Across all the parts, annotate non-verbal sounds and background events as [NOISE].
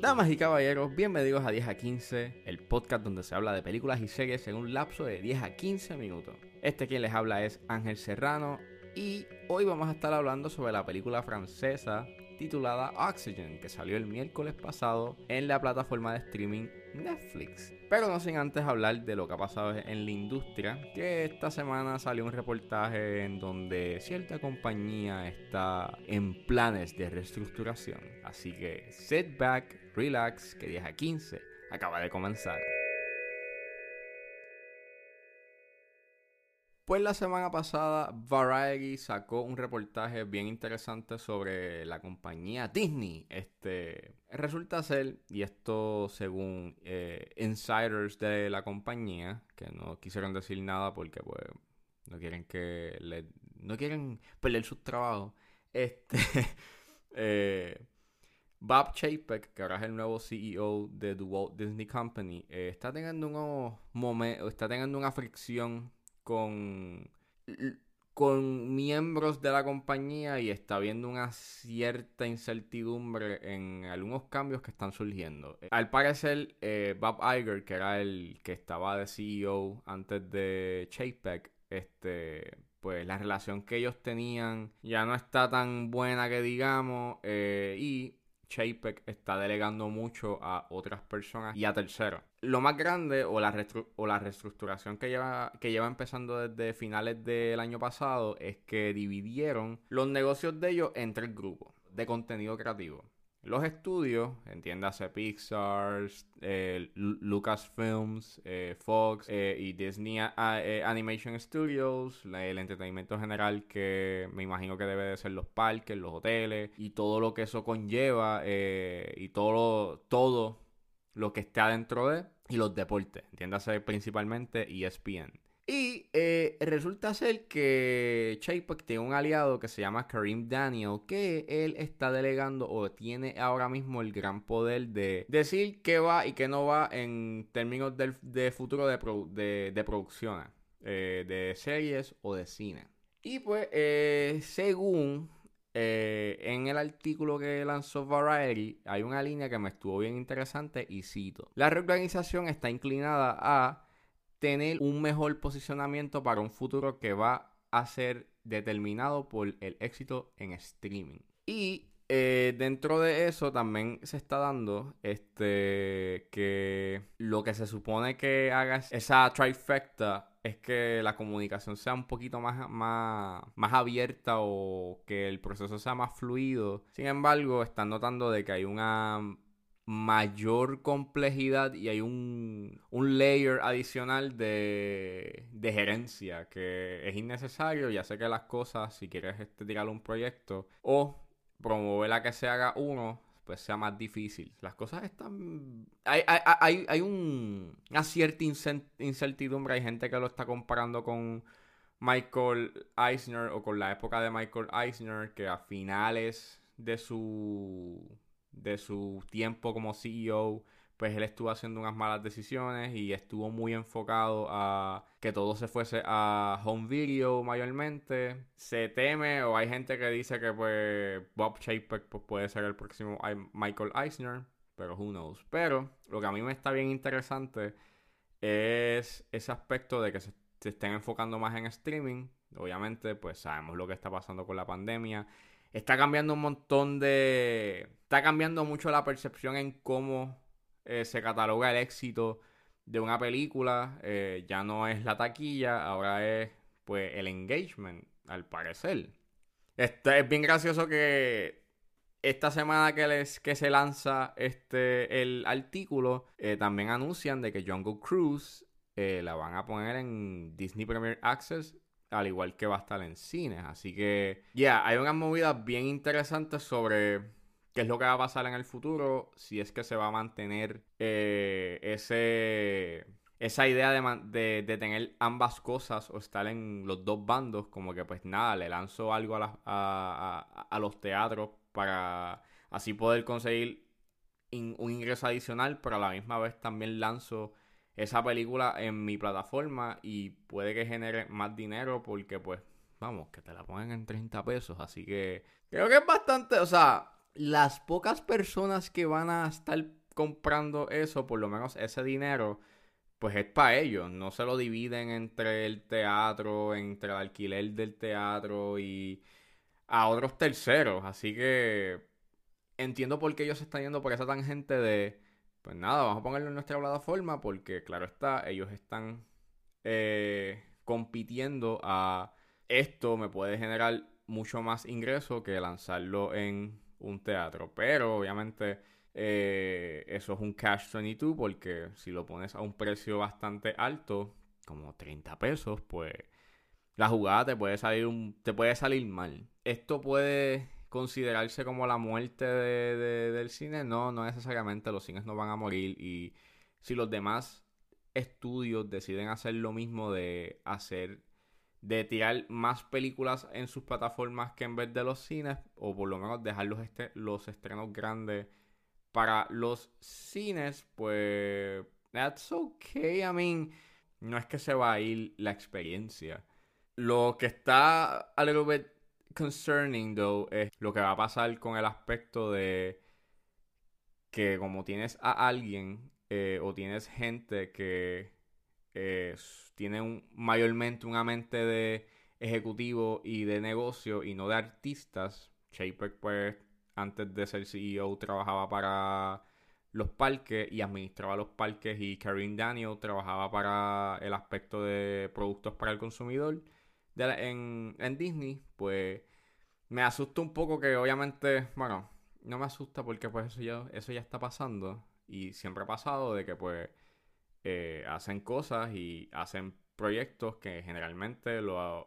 Damas y caballeros, bienvenidos a 10 a 15, el podcast donde se habla de películas y series en un lapso de 10 a 15 minutos. Este quien les habla es Ángel Serrano y hoy vamos a estar hablando sobre la película francesa titulada Oxygen, que salió el miércoles pasado en la plataforma de streaming Netflix. Pero no sin antes hablar de lo que ha pasado en la industria, que esta semana salió un reportaje en donde cierta compañía está en planes de reestructuración. Así que sit back, relax, que 10 a 15 acaba de comenzar. Pues la semana pasada Variety sacó un reportaje bien interesante sobre la compañía Disney. Este resulta ser, y esto según eh, insiders de la compañía, que no quisieron decir nada porque pues no quieren que no quieren perder sus trabajos. Este [LAUGHS] eh, Bob Chapek, que ahora es el nuevo CEO de The Walt Disney Company, eh, está teniendo unos está teniendo una fricción con, con miembros de la compañía y está habiendo una cierta incertidumbre en algunos cambios que están surgiendo. Al parecer, eh, Bob Iger, que era el que estaba de CEO antes de Chapek, este, pues la relación que ellos tenían ya no está tan buena que digamos eh, y Chapek está delegando mucho a otras personas y a terceros. Lo más grande o la, reestructuración que lleva, que lleva empezando desde finales del año pasado es que dividieron los negocios de ellos en tres grupos de contenido creativo. Los estudios, entiéndase Pixar, eh, Lucasfilms, eh, Fox eh, y Disney Animation Studios, el entretenimiento general que me imagino que debe de ser los parques, los hoteles y todo lo que eso conlleva y todo, todo lo que está dentro de y los deportes, entiéndase principalmente ESPN. Y eh, resulta ser que Chapek tiene un aliado que se llama Karim Daniel, que él está delegando o tiene ahora mismo el gran poder de decir qué va y qué no va en términos de futuro de, producciones, eh, de series o de cine. Y pues, eh, según en el artículo que lanzó Variety, hay una línea que me estuvo bien interesante y cito. La reorganización está inclinada a tener un mejor posicionamiento para un futuro que va a ser determinado por el éxito en streaming. Y eh, dentro de eso también se está dando este que lo que se supone que haga esa trifecta es que la comunicación sea un poquito más, más, más abierta o que el proceso sea más fluido. Sin embargo, están notando de que hay una mayor complejidad y hay un, un layer adicional de, de, gerencia que es innecesario. Ya sé que las cosas, si quieres este, tirar un proyecto o promover a que se haga uno, pues sea más difícil. Las cosas están... Hay, hay, hay un, una cierta incertidumbre. Hay gente que lo está comparando con Michael Eisner o con la época de Michael Eisner, que a finales de su de su tiempo como CEO, pues él estuvo haciendo unas malas decisiones y estuvo muy enfocado a que todo se fuese a home video mayormente. Se teme o hay gente que dice que pues Bob Chapek pues, puede ser el próximo Michael Eisner, pero who knows. Pero lo que a mí me está bien interesante es ese aspecto de que se, se estén enfocando más en streaming. Obviamente pues sabemos lo que está pasando con la pandemia está cambiando un montón de... Está cambiando mucho la percepción en cómo eh, se cataloga el éxito de una película. Eh, ya no es la taquilla, ahora es pues el engagement, al parecer. Este, es bien gracioso que esta semana que, les, que se lanza este, el artículo, eh, también anuncian de que Jungle Cruise la van a poner en Disney Premier Access al igual que va a estar en cines. Así que, ya, hay unas movidas bien interesantes sobre qué es lo que va a pasar en el futuro, si es que se va a mantener eh, ese, esa idea de, de, tener ambas cosas o estar en los dos bandos, como que pues nada, le lanzo algo a, los teatros para así poder conseguir un ingreso adicional, pero a la misma vez también lanzo esa película en mi plataforma y puede que genere más dinero porque pues vamos, que te la pongan en 30 pesos. Así que creo que es bastante, o sea, las pocas personas que van a estar comprando eso, por lo menos ese dinero, pues es para ellos. No se lo dividen entre el teatro, entre el alquiler del teatro y a otros terceros. Así que entiendo por qué ellos se están yendo por esa tangente de, pues nada, vamos a ponerlo en nuestra plataforma porque claro está, ellos están eh, compitiendo a esto me puede generar mucho más ingreso que lanzarlo en un teatro. Pero obviamente eh, eso es un cash 22 porque si lo pones a un precio bastante alto, como 30 pesos, pues la jugada te puede salir te puede salir mal. Esto puede considerarse como la muerte del cine. No, no necesariamente. Los cines no van a morir. Y si los demás estudios deciden hacer lo mismo de hacer de tirar más películas en sus plataformas que en vez de los cines, o por lo menos dejar los, este, los estrenos grandes para los cines, pues that's okay. I mean, no es que se va a ir la experiencia. Lo que está a little bit concerning, though, es lo que va a pasar con el aspecto de que como tienes a alguien eh, o tienes gente que tiene un, mayormente una mente de ejecutivo y de negocio y no de artistas. Shaper, pues, antes de ser CEO, trabajaba para los parques y administraba los parques y Karim Daniel trabajaba para el aspecto de productos para el consumidor en, Disney, pues me asusta un poco que obviamente, bueno, no me asusta porque pues eso ya, eso ya está pasando y siempre ha pasado de que pues eh, hacen cosas y hacen proyectos que generalmente lo,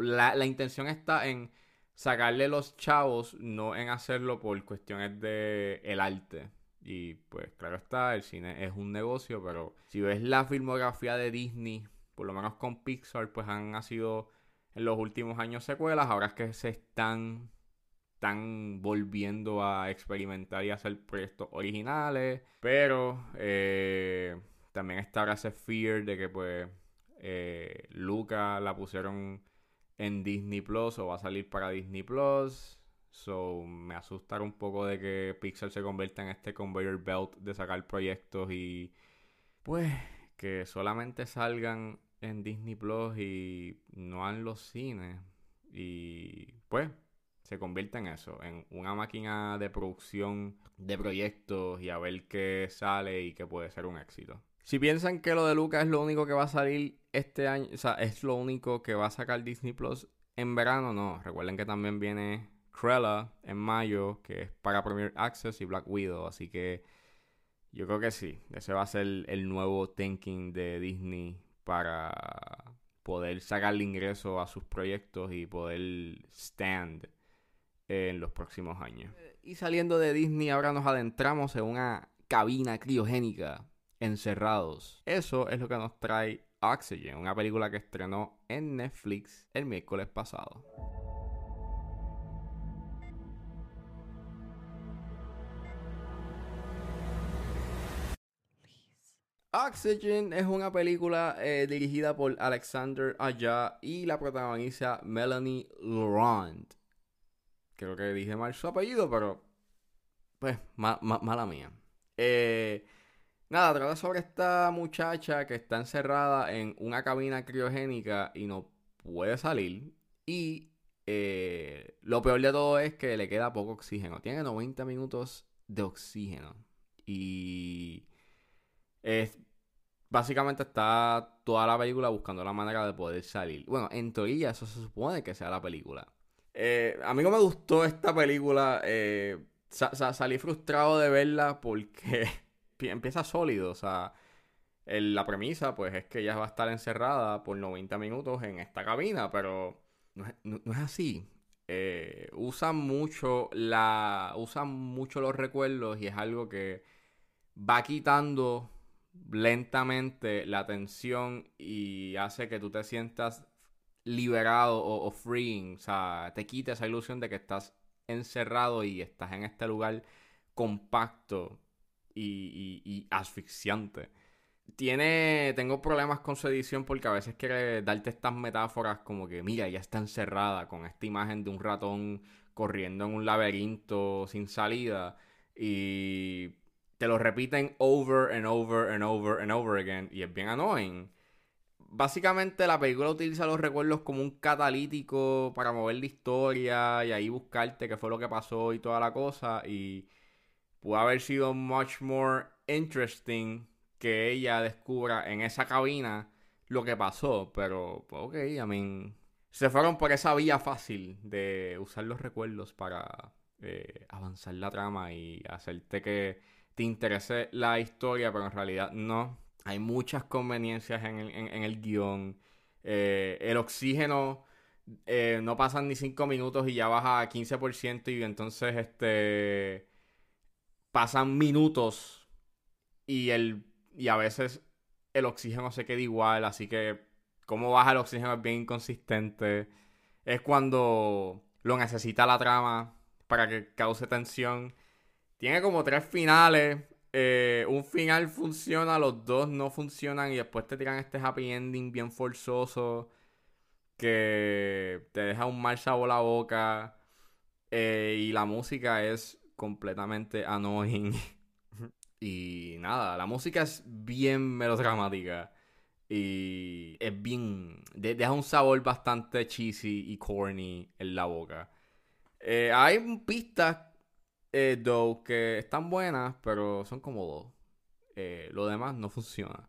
la, intención está en sacarle los chavos, no en hacerlo por cuestiones de el arte. Y pues claro está, el cine es un negocio, pero si ves la filmografía de Disney, por lo menos con Pixar, pues han sido en los últimos años secuelas, ahora es que se están, están volviendo a experimentar y hacer proyectos originales, pero eh, también está ahora ese fear de que pues eh, Luca la pusieron en Disney Plus o va a salir para Disney Plus. So me asusta un poco de que Pixar se convierta en este conveyor belt de sacar proyectos y pues que solamente salgan en Disney Plus y no en los cines. Y pues se convierta en eso, en una máquina de producción de proyectos y a ver qué sale y qué puede ser un éxito. Si piensan que lo de Luca es lo único que va a salir este año, o sea, es lo único que va a sacar Disney Plus en verano, no. Recuerden que también viene Cruella en mayo, que es para Premier Access y Black Widow, así que yo creo que sí. Ese va a ser el nuevo thinking de Disney para poder sacarle ingreso a sus proyectos y poder stand en los próximos años. Y saliendo de Disney, ahora nos adentramos en una cabina criogénica encerrados. Eso es lo que nos trae Oxygen, una película que estrenó en Netflix el miércoles pasado. Oxygen es una película eh, dirigida por Alexander Aya y la protagoniza Melanie Laurent. Creo que dije mal su apellido, pero pues mala mía. Eh, Nada, trata sobre esta muchacha que está encerrada en una cabina criogénica y no puede salir. Y eh, lo peor de todo es que le queda poco oxígeno. Tiene 90 minutos de oxígeno. Y es, básicamente está toda la película buscando la manera de poder salir. Bueno, en teoría eso se supone que sea la película. Eh, a mí no me gustó esta película. Eh, salí frustrado de verla porque [LAUGHS] empieza sólido. O sea, la premisa, pues, es que ella va a estar encerrada por 90 minutos en esta cabina, pero no es, así. Eh, usan mucho la. Usan mucho los recuerdos y es algo que va quitando lentamente la tensión y hace que tú te sientas liberado o, o freeing. O sea, te quita esa ilusión de que estás encerrado y estás en este lugar compacto y, asfixiante. tiene. Tengo problemas con su edición porque a veces quiere darte estas metáforas como que, mira, ya está encerrada con esta imagen de un ratón corriendo en un laberinto sin salida. Y te lo repiten over and over and over and over again. Y es bien annoying. Básicamente la película utiliza los recuerdos como un catalítico para mover la historia y ahí buscarte qué fue lo que pasó y toda la cosa. Y pudo haber sido much more interesting que ella descubra en esa cabina lo que pasó. Pero, pues, ok, I mean. Se fueron por esa vía fácil de usar los recuerdos para eh, avanzar la trama y hacerte que te interese la historia, pero en realidad no. Hay muchas conveniencias en el, guion. Eh, el oxígeno eh, no pasan ni 5 minutos y ya baja a 15% y entonces este pasan minutos y el y a veces el oxígeno se queda igual, así que cómo baja el oxígeno es bien inconsistente. Es cuando lo necesita la trama para que cause tensión. Tiene como tres finales. Eh, un final funciona, los dos no funcionan y después te tiran este happy ending bien forzoso que te deja un mal sabor a la boca. Eh, y la música es completamente annoying. y nada, la música es bien melodramática. Y es bien. deja un sabor bastante cheesy y corny en la boca. Eh, hay pistas, eh, que están buenas, pero son como dos. Eh, lo demás no funciona.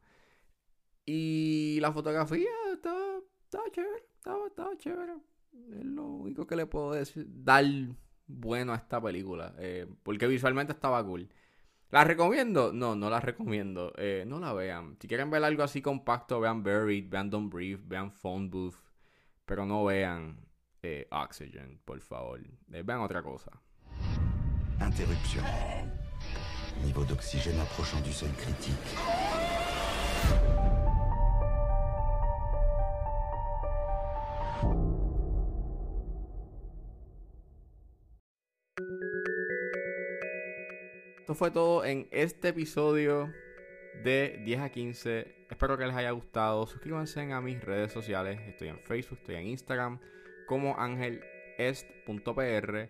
Y la fotografía está, está chévere. Está, chévere. Es lo único que le puedo decir. Dar bueno a esta película. Eh, porque visualmente estaba cool. ¿La recomiendo? No, no la recomiendo. Eh, no la vean. Si quieren ver algo así compacto, vean Buried, vean Don't Breathe, vean Phone Booth. Pero no vean eh, Oxygen, por favor. Vean otra cosa. Interruption. Niveau d'oxygène approchant du seuil critique. Esto fue todo en este episodio de 10 a 15. Espero que les haya gustado. Suscríbanse a mis redes sociales. Estoy en Facebook, estoy en Instagram como angelest.pr.